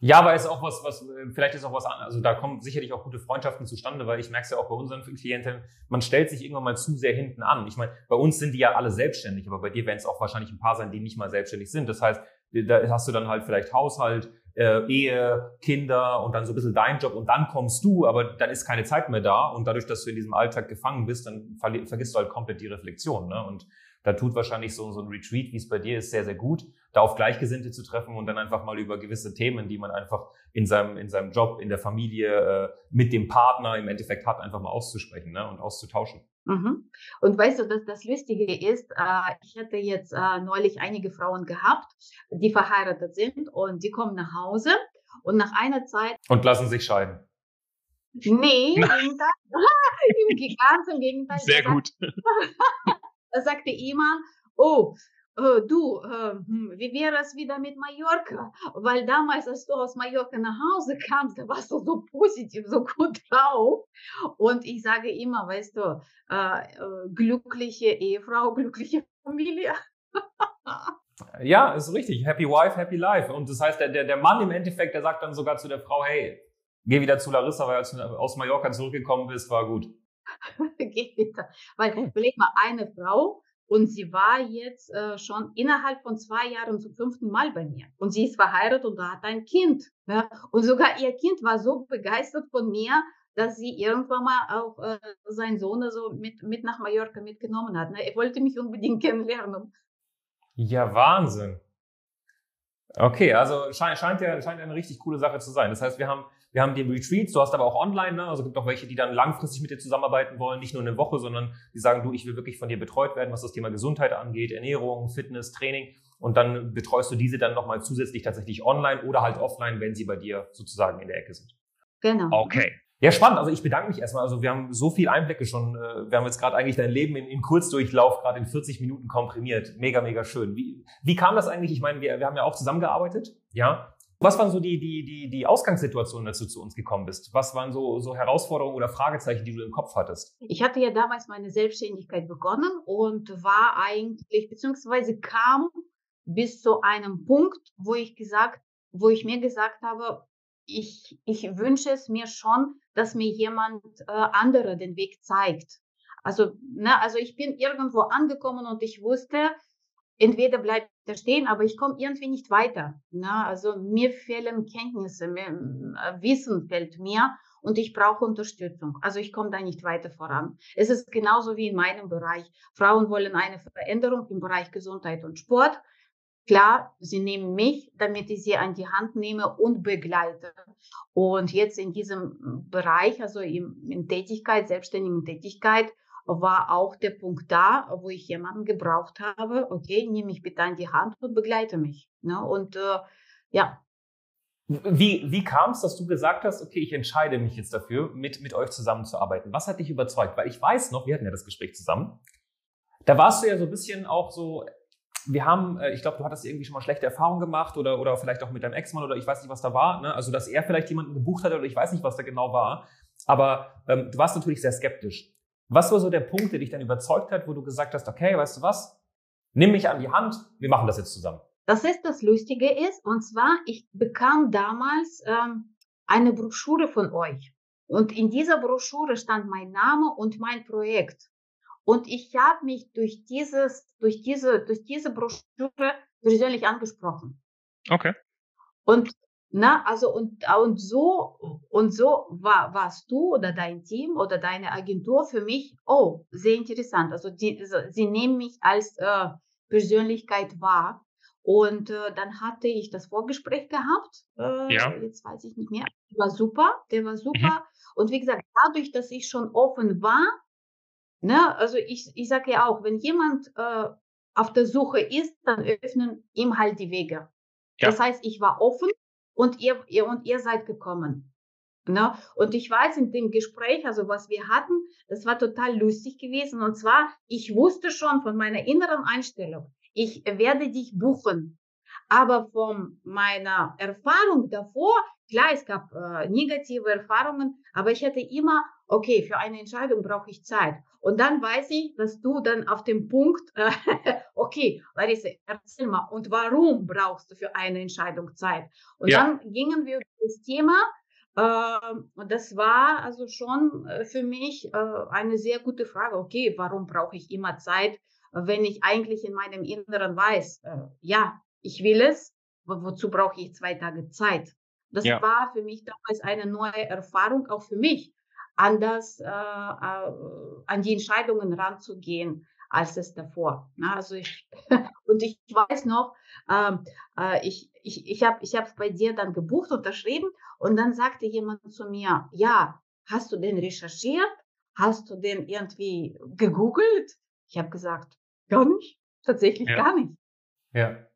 [SPEAKER 1] Ja, aber ist auch was, was, vielleicht ist auch was anderes. Also da kommen sicherlich auch gute Freundschaften zustande, weil ich merke es ja auch bei unseren Klienten, man stellt sich irgendwann mal zu sehr hinten an. Ich meine, bei uns sind die ja alle selbstständig, aber bei dir werden es auch wahrscheinlich ein paar sein, die nicht mal selbstständig sind. Das heißt, da hast du dann halt vielleicht Haushalt, äh, Ehe, Kinder und dann so ein bisschen dein Job und dann kommst du, aber dann ist keine Zeit mehr da und dadurch, dass du in diesem Alltag gefangen bist, dann vergisst du halt komplett die Reflexion. Ne? Und da tut wahrscheinlich so, so ein Retreat, wie es bei dir ist, sehr, sehr gut, da auf Gleichgesinnte zu treffen und dann einfach mal über gewisse Themen, die man einfach in seinem, in seinem Job, in der Familie, äh, mit dem Partner im Endeffekt hat, einfach mal auszusprechen ne, und auszutauschen.
[SPEAKER 2] Mhm. Und weißt du, dass das Lustige ist, äh, ich hatte jetzt äh, neulich einige Frauen gehabt, die verheiratet sind und die kommen nach Hause und nach einer Zeit.
[SPEAKER 1] Und lassen sich scheiden.
[SPEAKER 2] Nee, im Gegenteil. Im Gegenteil.
[SPEAKER 1] Sehr gut.
[SPEAKER 2] Da sagte Iman, oh, äh, du, äh, wie wäre es wieder mit Mallorca? Weil damals, als du aus Mallorca nach Hause kamst, da warst du so positiv, so gut drauf. Und ich sage immer, weißt du, äh, glückliche Ehefrau, glückliche Familie.
[SPEAKER 1] ja, ist richtig. Happy Wife, Happy Life. Und das heißt, der, der Mann im Endeffekt, der sagt dann sogar zu der Frau, hey, geh wieder zu Larissa, weil als du aus Mallorca zurückgekommen bist, war gut.
[SPEAKER 2] Geh wieder. Weil, überleg mal, eine Frau, und sie war jetzt äh, schon innerhalb von zwei Jahren zum fünften Mal bei mir. Und sie ist verheiratet und hat ein Kind. Ja? Und sogar ihr Kind war so begeistert von mir, dass sie irgendwann mal auch äh, seinen Sohn also mit, mit nach Mallorca mitgenommen hat. Ne? Er wollte mich unbedingt kennenlernen.
[SPEAKER 1] Ja, Wahnsinn. Okay, also scheint, scheint ja scheint eine richtig coole Sache zu sein. Das heißt, wir haben wir haben die Retreats, du hast aber auch online, ne? also es gibt auch welche, die dann langfristig mit dir zusammenarbeiten wollen, nicht nur eine Woche, sondern die sagen, du, ich will wirklich von dir betreut werden, was das Thema Gesundheit angeht, Ernährung, Fitness, Training. Und dann betreust du diese dann nochmal zusätzlich tatsächlich online oder halt offline, wenn sie bei dir sozusagen in der Ecke sind.
[SPEAKER 2] Genau.
[SPEAKER 1] Okay. Ja, spannend. Also ich bedanke mich erstmal. Also wir haben so viel Einblicke schon. Äh, wir haben jetzt gerade eigentlich dein Leben in, in Kurzdurchlauf gerade in 40 Minuten komprimiert. Mega, mega schön. Wie, wie kam das eigentlich? Ich meine, wir, wir haben ja auch zusammengearbeitet. Ja. Was waren so die, die, die, die Ausgangssituationen, als du zu uns gekommen bist? Was waren so, so Herausforderungen oder Fragezeichen, die du im Kopf hattest?
[SPEAKER 2] Ich hatte ja damals meine Selbstständigkeit begonnen und war eigentlich, beziehungsweise kam bis zu einem Punkt, wo ich gesagt, wo ich mir gesagt habe, ich, ich wünsche es mir schon, dass mir jemand äh, andere den Weg zeigt. Also, ne, also ich bin irgendwo angekommen und ich wusste, entweder bleibt er stehen, aber ich komme irgendwie nicht weiter. Ne? Also mir fehlen Kenntnisse, mir, äh, Wissen fehlt mir und ich brauche Unterstützung. Also ich komme da nicht weiter voran. Es ist genauso wie in meinem Bereich. Frauen wollen eine Veränderung im Bereich Gesundheit und Sport. Klar, sie nehmen mich, damit ich sie an die Hand nehme und begleite. Und jetzt in diesem Bereich, also in, in Tätigkeit, selbstständigen Tätigkeit, war auch der Punkt da, wo ich jemanden gebraucht habe, okay, nehme mich bitte an die Hand und begleite mich. Ne? Und äh, ja.
[SPEAKER 1] Wie, wie kam es, dass du gesagt hast, okay, ich entscheide mich jetzt dafür, mit, mit euch zusammenzuarbeiten? Was hat dich überzeugt? Weil ich weiß noch, wir hatten ja das Gespräch zusammen, da warst du ja so ein bisschen auch so, wir haben, äh, ich glaube, du hattest irgendwie schon mal schlechte Erfahrungen gemacht oder, oder vielleicht auch mit deinem Ex-Mann oder ich weiß nicht, was da war. Ne? Also, dass er vielleicht jemanden gebucht hat oder ich weiß nicht, was da genau war. Aber ähm, du warst natürlich sehr skeptisch. Was war so der Punkt, der dich dann überzeugt hat, wo du gesagt hast, okay, weißt du was? Nimm mich an die Hand, wir machen das jetzt zusammen.
[SPEAKER 2] Das ist das Lustige ist, und zwar, ich bekam damals ähm, eine Broschüre von euch. Und in dieser Broschüre stand mein Name und mein Projekt. Und ich habe mich durch dieses, durch diese, durch diese Broschüre persönlich angesprochen.
[SPEAKER 1] Okay.
[SPEAKER 2] Und na, also und, und so und so war, warst du oder dein Team oder deine Agentur für mich, oh, sehr interessant. Also die, sie nehmen mich als äh, Persönlichkeit wahr. Und äh, dann hatte ich das Vorgespräch gehabt. Äh, ja. Jetzt weiß ich nicht mehr. Der war super, der war mhm. super. Mhm. Und wie gesagt, dadurch, dass ich schon offen war, Ne? Also ich, ich sage ja auch, wenn jemand äh, auf der Suche ist, dann öffnen ihm halt die Wege. Ja. Das heißt, ich war offen und ihr, ihr und ihr seid gekommen. Ne? Und ich weiß in dem Gespräch, also was wir hatten, das war total lustig gewesen. Und zwar, ich wusste schon von meiner inneren Einstellung, ich werde dich buchen. Aber von meiner Erfahrung davor, klar, es gab äh, negative Erfahrungen, aber ich hatte immer, okay, für eine Entscheidung brauche ich Zeit. Und dann weiß ich, dass du dann auf dem Punkt, äh, okay, Larissa, erzähl mal, und warum brauchst du für eine Entscheidung Zeit? Und ja. dann gingen wir über das Thema, ähm, und das war also schon äh, für mich äh, eine sehr gute Frage. Okay, warum brauche ich immer Zeit, wenn ich eigentlich in meinem Inneren weiß, äh, ja, ich will es, wozu brauche ich zwei Tage Zeit? Das ja. war für mich damals eine neue Erfahrung, auch für mich, anders äh, an die Entscheidungen ranzugehen als es davor. Also ich, und ich weiß noch, ähm, äh, ich, ich, ich habe ich es bei dir dann gebucht, unterschrieben und dann sagte jemand zu mir, ja, hast du den recherchiert? Hast du den irgendwie gegoogelt? Ich habe gesagt, gar nicht, tatsächlich ja. gar nicht.
[SPEAKER 1] Ja.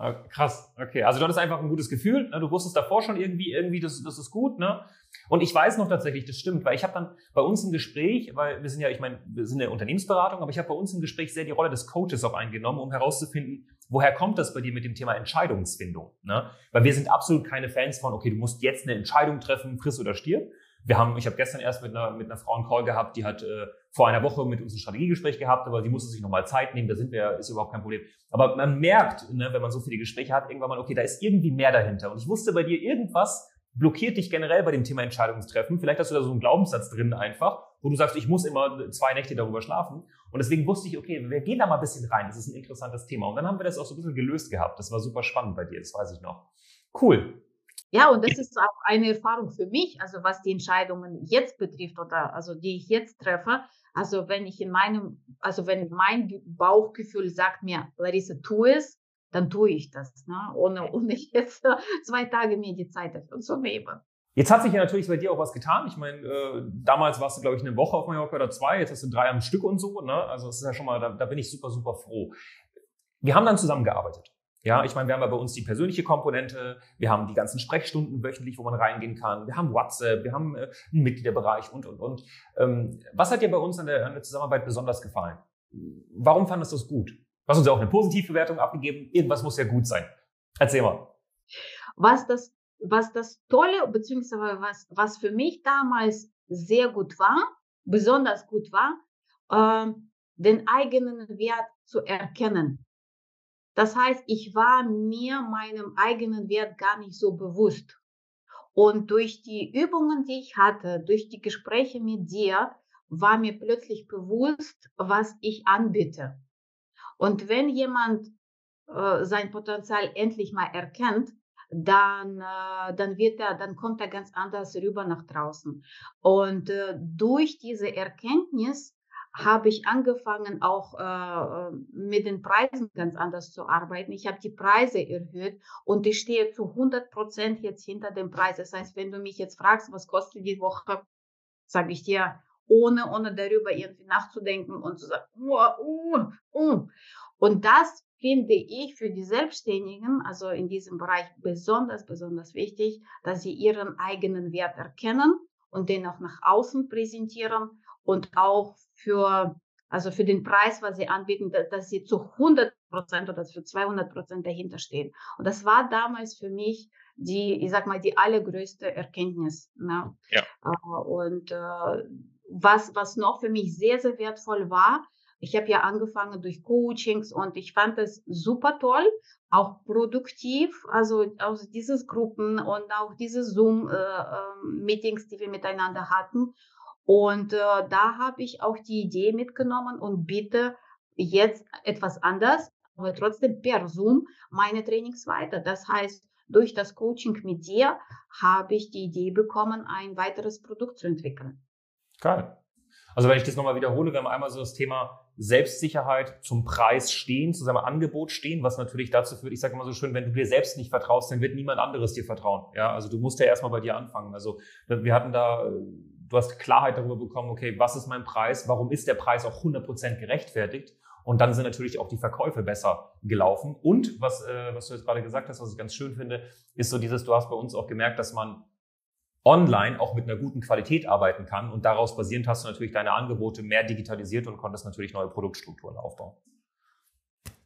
[SPEAKER 1] Ah, krass, okay. Also du hattest einfach ein gutes Gefühl. Ne? Du wusstest davor schon irgendwie, irgendwie, das, das ist gut. Ne? Und ich weiß noch tatsächlich, das stimmt, weil ich habe dann bei uns im Gespräch, weil wir sind ja, ich meine, wir sind eine Unternehmensberatung, aber ich habe bei uns im Gespräch sehr die Rolle des Coaches auch eingenommen, um herauszufinden, woher kommt das bei dir mit dem Thema Entscheidungsfindung? Ne? Weil wir sind absolut keine Fans von, okay, du musst jetzt eine Entscheidung treffen, friss oder stirb. Wir haben, ich habe gestern erst mit einer, mit einer Frau einen Call gehabt, die hat äh, vor einer Woche mit uns ein Strategiegespräch gehabt, aber sie musste sich nochmal Zeit nehmen, da sind wir, ist überhaupt kein Problem. Aber man merkt, ne, wenn man so viele Gespräche hat, irgendwann mal, okay, da ist irgendwie mehr dahinter. Und ich wusste bei dir irgendwas, blockiert dich generell bei dem Thema Entscheidungstreffen. Vielleicht hast du da so einen Glaubenssatz drin einfach, wo du sagst, ich muss immer zwei Nächte darüber schlafen. Und deswegen wusste ich, okay, wir gehen da mal ein bisschen rein. Das ist ein interessantes Thema. Und dann haben wir das auch so ein bisschen gelöst gehabt. Das war super spannend bei dir, das weiß ich noch. Cool.
[SPEAKER 2] Ja, und das ist auch eine Erfahrung für mich, also was die Entscheidungen jetzt betrifft oder also die ich jetzt treffe. Also wenn ich in meinem, also wenn mein Bauchgefühl sagt mir, Larissa, tu es, dann tue ich das, ne? ohne, ohne jetzt zwei Tage mir die Zeit dafür zu nehmen.
[SPEAKER 1] Jetzt hat sich ja natürlich bei dir auch was getan. Ich meine, äh, damals warst du, glaube ich, eine Woche auf Mallorca oder zwei, jetzt hast du drei am Stück und so. Ne? Also das ist ja schon mal, da, da bin ich super, super froh. Wir haben dann zusammengearbeitet. Ja, ich meine, wir haben ja bei uns die persönliche Komponente, wir haben die ganzen Sprechstunden wöchentlich, wo man reingehen kann, wir haben WhatsApp, wir haben äh, einen Mitgliederbereich und, und, und. Ähm, was hat dir bei uns an der, an der Zusammenarbeit besonders gefallen? Warum fandest du das gut? Du hast uns ja auch eine Positivbewertung abgegeben. Irgendwas muss ja gut sein. Erzähl mal.
[SPEAKER 2] Was das, was das Tolle, beziehungsweise was, was für mich damals sehr gut war, besonders gut war, äh, den eigenen Wert zu erkennen. Das heißt, ich war mir meinem eigenen Wert gar nicht so bewusst. Und durch die Übungen, die ich hatte, durch die Gespräche mit dir, war mir plötzlich bewusst, was ich anbiete. Und wenn jemand äh, sein Potenzial endlich mal erkennt, dann, äh, dann wird er, dann kommt er ganz anders rüber nach draußen. Und äh, durch diese Erkenntnis habe ich angefangen, auch äh, mit den Preisen ganz anders zu arbeiten. Ich habe die Preise erhöht und ich stehe zu 100 Prozent jetzt hinter dem Preis. Das heißt, wenn du mich jetzt fragst, was kostet die Woche, sage ich dir ohne, ohne darüber irgendwie nachzudenken und zu sagen, uh, uh, uh. Und das finde ich für die Selbstständigen, also in diesem Bereich besonders, besonders wichtig, dass sie ihren eigenen Wert erkennen und den auch nach außen präsentieren und auch für, also für den Preis, was sie anbieten, dass, dass sie zu 100 Prozent oder für 200 Prozent dahinter stehen. Und das war damals für mich die, ich sag mal, die allergrößte Erkenntnis. Ne? Ja. Äh, und äh, was, was noch für mich sehr, sehr wertvoll war, ich habe ja angefangen durch Coachings und ich fand das super toll, auch produktiv, also aus dieses Gruppen und auch diese Zoom-Meetings, äh, äh, die wir miteinander hatten. Und äh, da habe ich auch die Idee mitgenommen und bitte jetzt etwas anders, aber trotzdem per Zoom meine Trainings weiter. Das heißt, durch das Coaching mit dir habe ich die Idee bekommen, ein weiteres Produkt zu entwickeln.
[SPEAKER 1] Geil. Also wenn ich das nochmal wiederhole, wir haben einmal so das Thema Selbstsicherheit zum Preis stehen, zu seinem Angebot stehen, was natürlich dazu führt, ich sage immer so schön, wenn du dir selbst nicht vertraust, dann wird niemand anderes dir vertrauen. Ja, also du musst ja erstmal bei dir anfangen. Also wir hatten da du hast Klarheit darüber bekommen, okay, was ist mein Preis, warum ist der Preis auch 100% gerechtfertigt und dann sind natürlich auch die Verkäufe besser gelaufen. Und was, äh, was du jetzt gerade gesagt hast, was ich ganz schön finde, ist so dieses, du hast bei uns auch gemerkt, dass man online auch mit einer guten Qualität arbeiten kann und daraus basierend hast du natürlich deine Angebote mehr digitalisiert und konntest natürlich neue Produktstrukturen aufbauen.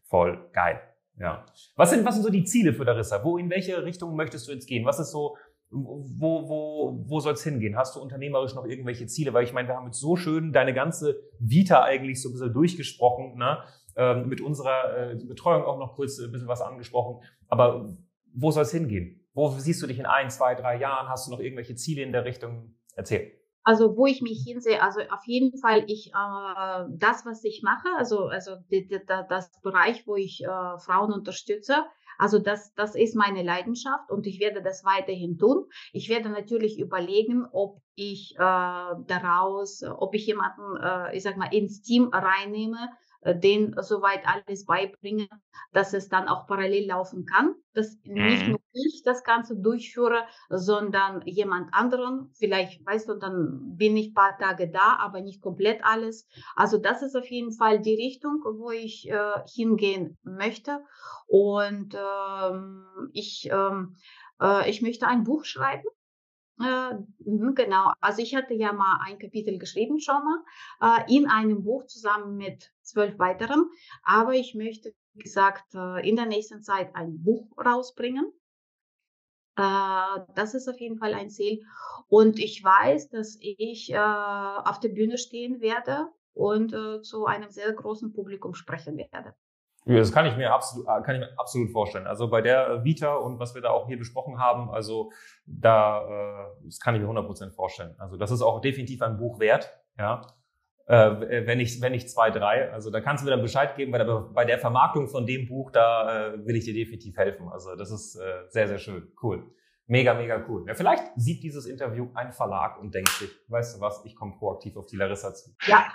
[SPEAKER 1] Voll geil. Ja. Was sind, was sind so die Ziele für Darissa? Wo, in welche Richtung möchtest du jetzt gehen? Was ist so, wo, wo, wo soll es hingehen? Hast du unternehmerisch noch irgendwelche Ziele? Weil ich meine, wir haben jetzt so schön deine ganze Vita eigentlich so ein bisschen durchgesprochen, ne? Ähm, mit unserer äh, Betreuung auch noch kurz ein bisschen was angesprochen. Aber wo soll es hingehen? Wo siehst du dich in ein, zwei, drei Jahren? Hast du noch irgendwelche Ziele in der Richtung? Erzähl.
[SPEAKER 2] Also wo ich mich hinsehe, also auf jeden Fall ich äh, das, was ich mache, also also die, die, das Bereich, wo ich äh, Frauen unterstütze, also das, das ist meine Leidenschaft und ich werde das weiterhin tun. Ich werde natürlich überlegen, ob ich äh, daraus, ob ich jemanden, äh, ich sag mal, ins Team reinnehme, den soweit alles beibringen, dass es dann auch parallel laufen kann, dass nicht mhm. nur ich das Ganze durchführe, sondern jemand anderen. Vielleicht, weißt du, dann bin ich paar Tage da, aber nicht komplett alles. Also das ist auf jeden Fall die Richtung, wo ich äh, hingehen möchte. Und ähm, ich, ähm, äh, ich möchte ein Buch schreiben äh, mhm, genau, also ich hatte ja mal ein Kapitel geschrieben schon mal äh, in einem Buch zusammen mit zwölf weiteren, aber ich möchte, wie gesagt, äh, in der nächsten Zeit ein Buch rausbringen. Äh, das ist auf jeden Fall ein Ziel. Und ich weiß, dass ich äh, auf der Bühne stehen werde und zu einem sehr großen Publikum sprechen werde.
[SPEAKER 1] Das kann ich mir absolut, kann ich mir absolut vorstellen. Also bei der Vita und was wir da auch hier besprochen haben, also da, das kann ich mir 100% vorstellen. Also das ist auch definitiv ein Buch wert, ja. Äh, wenn ich, wenn ich zwei, drei. Also da kannst du mir dann Bescheid geben. Bei der, bei der Vermarktung von dem Buch, da äh, will ich dir definitiv helfen. Also das ist äh, sehr, sehr schön. Cool. Mega, mega cool. Ja, vielleicht sieht dieses Interview ein Verlag und denkt sich, weißt du was, ich komme proaktiv auf die Larissa zu.
[SPEAKER 2] Ja.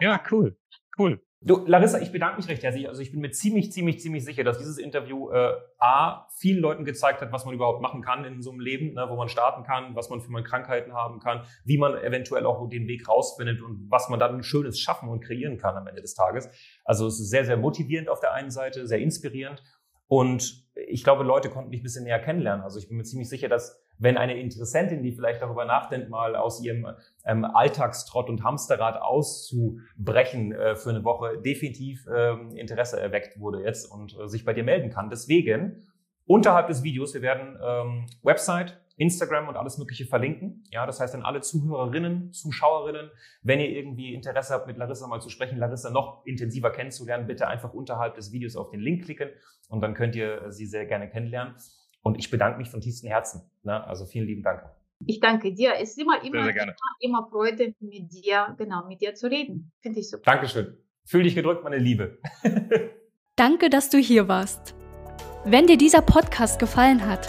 [SPEAKER 1] ja, cool. Cool. Du, Larissa, ich bedanke mich recht herzlich. Also ich bin mir ziemlich, ziemlich, ziemlich sicher, dass dieses Interview äh, A, vielen Leuten gezeigt hat, was man überhaupt machen kann in so einem Leben, ne, wo man starten kann, was man für man Krankheiten haben kann, wie man eventuell auch den Weg rausfindet und was man dann Schönes schaffen und kreieren kann am Ende des Tages. Also es ist sehr, sehr motivierend auf der einen Seite, sehr inspirierend. Und ich glaube, Leute konnten dich ein bisschen näher kennenlernen. Also ich bin mir ziemlich sicher, dass wenn eine Interessentin, die vielleicht darüber nachdenkt, mal aus ihrem ähm, Alltagstrott und Hamsterrad auszubrechen äh, für eine Woche, definitiv ähm, Interesse erweckt wurde jetzt und äh, sich bei dir melden kann. Deswegen unterhalb des Videos, wir werden ähm, Website, Instagram und alles Mögliche verlinken. Ja, das heißt, an alle Zuhörerinnen, Zuschauerinnen, wenn ihr irgendwie Interesse habt, mit Larissa mal zu sprechen, Larissa noch intensiver kennenzulernen, bitte einfach unterhalb des Videos auf den Link klicken und dann könnt ihr sie sehr gerne kennenlernen. Und ich bedanke mich von tiefstem Herzen. Ne? Also vielen lieben Dank.
[SPEAKER 2] Ich danke dir. Es ist immer, immer, sehr, sehr immer, immer Freude, mit dir, genau, mit dir zu reden. Finde ich super.
[SPEAKER 1] Dankeschön. Fühl dich gedrückt, meine Liebe.
[SPEAKER 3] danke, dass du hier warst. Wenn dir dieser Podcast gefallen hat,